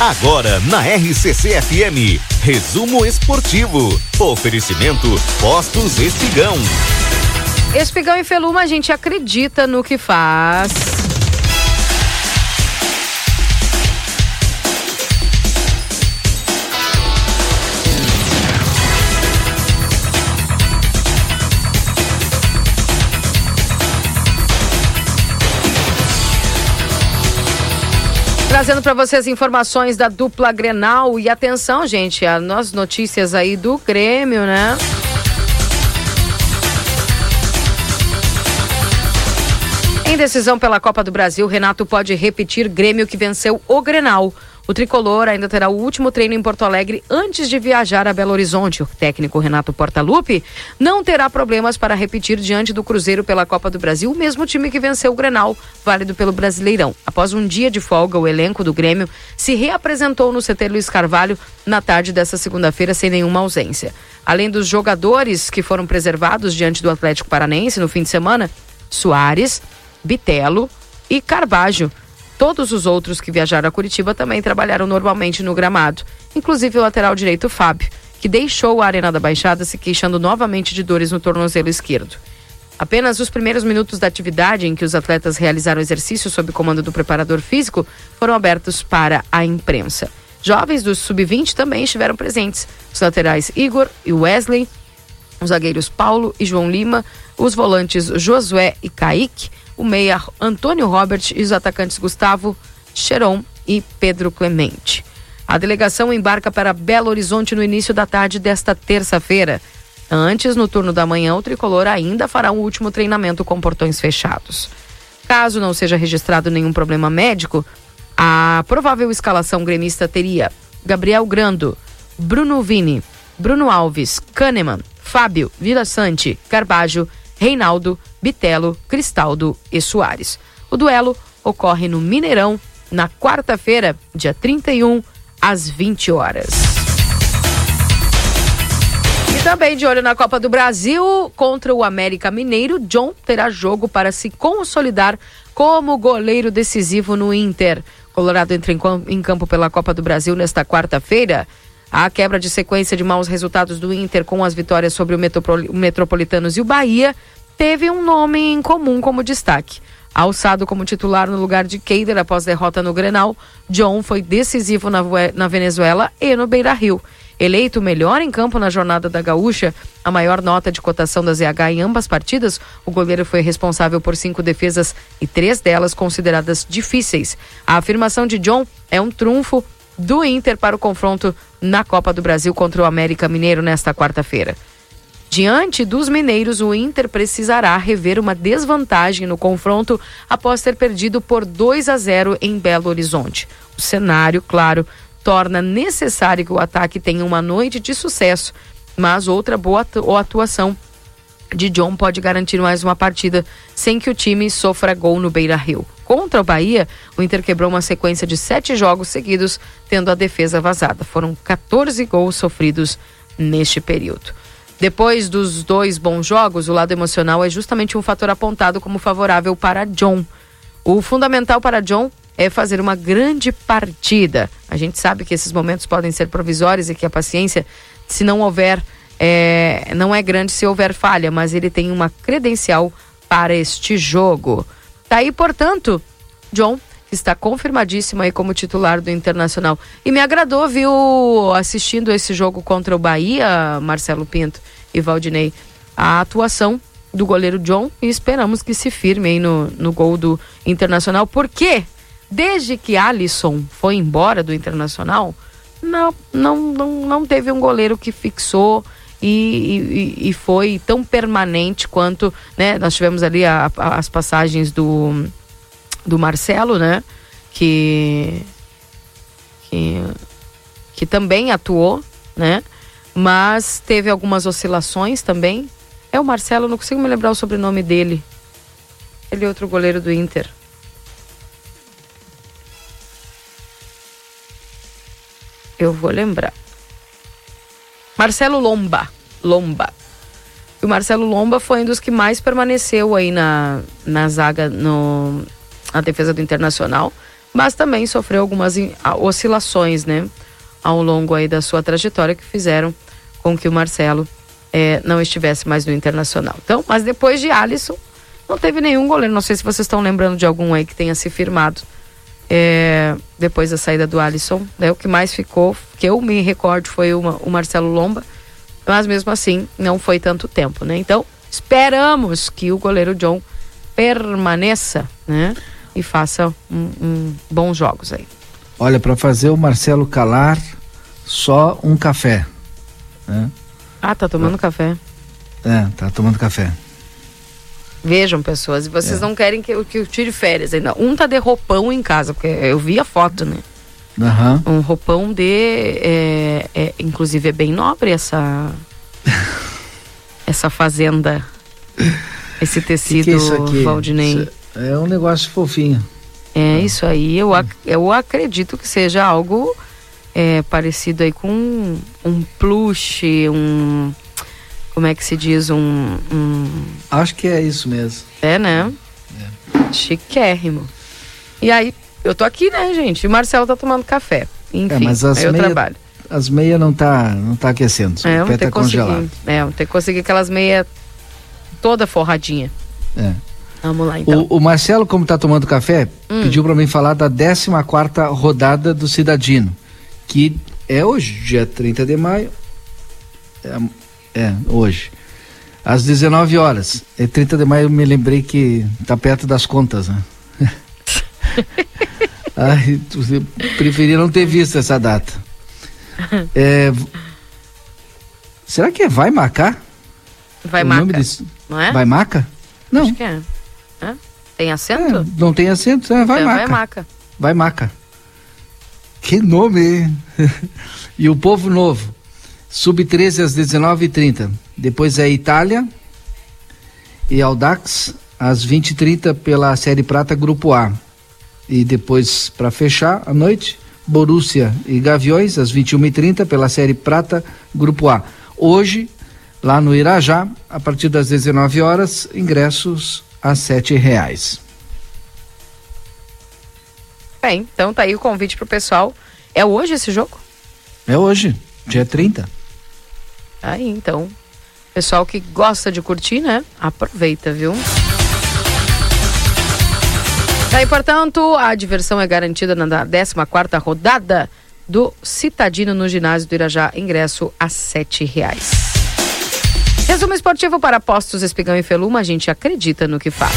Agora na RCC FM, resumo esportivo. Oferecimento Postos Espigão. Espigão e Feluma, a gente acredita no que faz. Trazendo para vocês informações da dupla Grenal e atenção, gente, as notícias aí do Grêmio, né? Em decisão pela Copa do Brasil, Renato pode repetir Grêmio que venceu o Grenal. O tricolor ainda terá o último treino em Porto Alegre antes de viajar a Belo Horizonte. O técnico Renato Portaluppi não terá problemas para repetir diante do Cruzeiro pela Copa do Brasil, o mesmo time que venceu o Grenal, válido pelo Brasileirão. Após um dia de folga, o elenco do Grêmio se reapresentou no CT Luiz Carvalho na tarde desta segunda-feira sem nenhuma ausência. Além dos jogadores que foram preservados diante do Atlético Paranense no fim de semana, Soares, Bitelo e Carbajo Todos os outros que viajaram a Curitiba também trabalharam normalmente no gramado, inclusive o lateral direito Fábio, que deixou a Arena da Baixada se queixando novamente de dores no tornozelo esquerdo. Apenas os primeiros minutos da atividade em que os atletas realizaram exercício sob comando do preparador físico foram abertos para a imprensa. Jovens do sub-20 também estiveram presentes. Os laterais Igor e Wesley, os zagueiros Paulo e João Lima, os volantes Josué e Kaique, o meia Antônio Robert e os atacantes Gustavo Cheron e Pedro Clemente. A delegação embarca para Belo Horizonte no início da tarde desta terça-feira. Antes, no turno da manhã, o tricolor ainda fará um último treinamento com portões fechados. Caso não seja registrado nenhum problema médico, a provável escalação gremista teria Gabriel Grando, Bruno Vini, Bruno Alves, Kahneman, Fábio, Vila Sante, Carbajo, Reinaldo, Bitelo, Cristaldo e Soares. O duelo ocorre no Mineirão na quarta-feira, dia 31, às 20 horas. E também de olho na Copa do Brasil, contra o América Mineiro, John terá jogo para se consolidar como goleiro decisivo no Inter. Colorado entra em campo pela Copa do Brasil nesta quarta-feira. A quebra de sequência de maus resultados do Inter com as vitórias sobre o Metropolitanos e o Bahia teve um nome em comum como destaque. Alçado como titular no lugar de Keider após derrota no Grenal, John foi decisivo na, na Venezuela e no Beira Rio. Eleito melhor em campo na jornada da Gaúcha, a maior nota de cotação da ZH em ambas partidas, o goleiro foi responsável por cinco defesas e três delas consideradas difíceis. A afirmação de John é um trunfo do Inter para o confronto na Copa do Brasil contra o América Mineiro nesta quarta-feira. Diante dos mineiros, o Inter precisará rever uma desvantagem no confronto após ter perdido por 2 a 0 em Belo Horizonte. O cenário, claro, torna necessário que o ataque tenha uma noite de sucesso, mas outra boa atuação de John pode garantir mais uma partida sem que o time sofra gol no Beira Rio. Contra o Bahia, o Inter quebrou uma sequência de sete jogos seguidos, tendo a defesa vazada. Foram 14 gols sofridos neste período. Depois dos dois bons jogos, o lado emocional é justamente um fator apontado como favorável para John. O fundamental para John é fazer uma grande partida. A gente sabe que esses momentos podem ser provisórios e que a paciência, se não houver, é, não é grande se houver falha, mas ele tem uma credencial para este jogo. Tá aí, portanto, John que está confirmadíssimo aí como titular do Internacional. E me agradou, viu, assistindo esse jogo contra o Bahia, Marcelo Pinto e Valdinei, a atuação do goleiro John e esperamos que se firme aí no, no gol do Internacional, porque desde que Alisson foi embora do Internacional, não, não, não, não teve um goleiro que fixou e, e, e foi tão permanente quanto, né, nós tivemos ali a, a, as passagens do do Marcelo, né? Que, que, que também atuou, né? Mas teve algumas oscilações também. É o Marcelo, não consigo me lembrar o sobrenome dele. Ele é outro goleiro do Inter. Eu vou lembrar. Marcelo Lomba. Lomba. O Marcelo Lomba foi um dos que mais permaneceu aí na, na zaga no, a defesa do Internacional. mas também sofreu algumas oscilações, né, ao longo aí da sua trajetória que fizeram com que o Marcelo é, não estivesse mais no Internacional. Então, mas depois de Alisson, não teve nenhum goleiro. Não sei se vocês estão lembrando de algum aí que tenha se firmado é, depois da saída do Alisson. Né? O que mais ficou, que eu me recordo, foi uma, o Marcelo Lomba. Mas mesmo assim, não foi tanto tempo, né? Então, esperamos que o goleiro John permaneça, né? E faça um, um bons jogos aí. Olha, para fazer o Marcelo calar, só um café. Né? Ah, tá tomando café. É, tá tomando café. Vejam, pessoas, e vocês é. não querem que, que eu tire férias ainda. Um tá de roupão em casa, porque eu vi a foto, né? Uhum. Um roupão de. É, é, inclusive é bem nobre essa. essa fazenda. Esse tecido, que que é? Valdinei. É um negócio fofinho. É ah. isso aí. Eu, ac eu acredito que seja algo é, parecido aí com um, um plush, um como é que se diz, um, um... Acho que é isso mesmo. É, né? É. Chiquérrimo. E aí, eu tô aqui, né, gente? E o Marcelo tá tomando café. Enfim, é, mas as aí eu meia, trabalho. As meias não tá, não tá aquecendo, é, o pé tá congelado. É, vamos ter que conseguir aquelas meias toda forradinha. É. Vamos lá, então. O, o Marcelo, como tá tomando café, hum. pediu para mim falar da 14 quarta rodada do Cidadino, que é hoje, dia 30 de maio. É, é, hoje. Às 19 horas. É 30 de maio, eu me lembrei que tá perto das contas, né? Ai, preferia não ter visto essa data. É, será que é Vai Macar? Vai Maca. Desse... Não é? Vai Maca? Não. Acho que é. é? Tem acento? É, não tem acento, é Vai então, Maca. Vai Maca. Vai Maca. Que nome, hein? e o Povo Novo. Sub-13 às 19h30. Depois é Itália e Audax às 20h30 pela Série Prata Grupo A. E depois, para fechar a noite, Borussia e Gaviões às 21h30 pela Série Prata Grupo A. Hoje, lá no Irajá, a partir das 19 horas, ingressos a sete reais. Bem, então tá aí o convite pro pessoal. É hoje esse jogo? É hoje, dia 30. Aí, então, pessoal que gosta de curtir, né? Aproveita, viu? Aí, portanto, a diversão é garantida na 14 rodada do Citadino no ginásio do Irajá, ingresso a sete reais. Resumo esportivo para postos Espigão e Feluma, a gente acredita no que faz.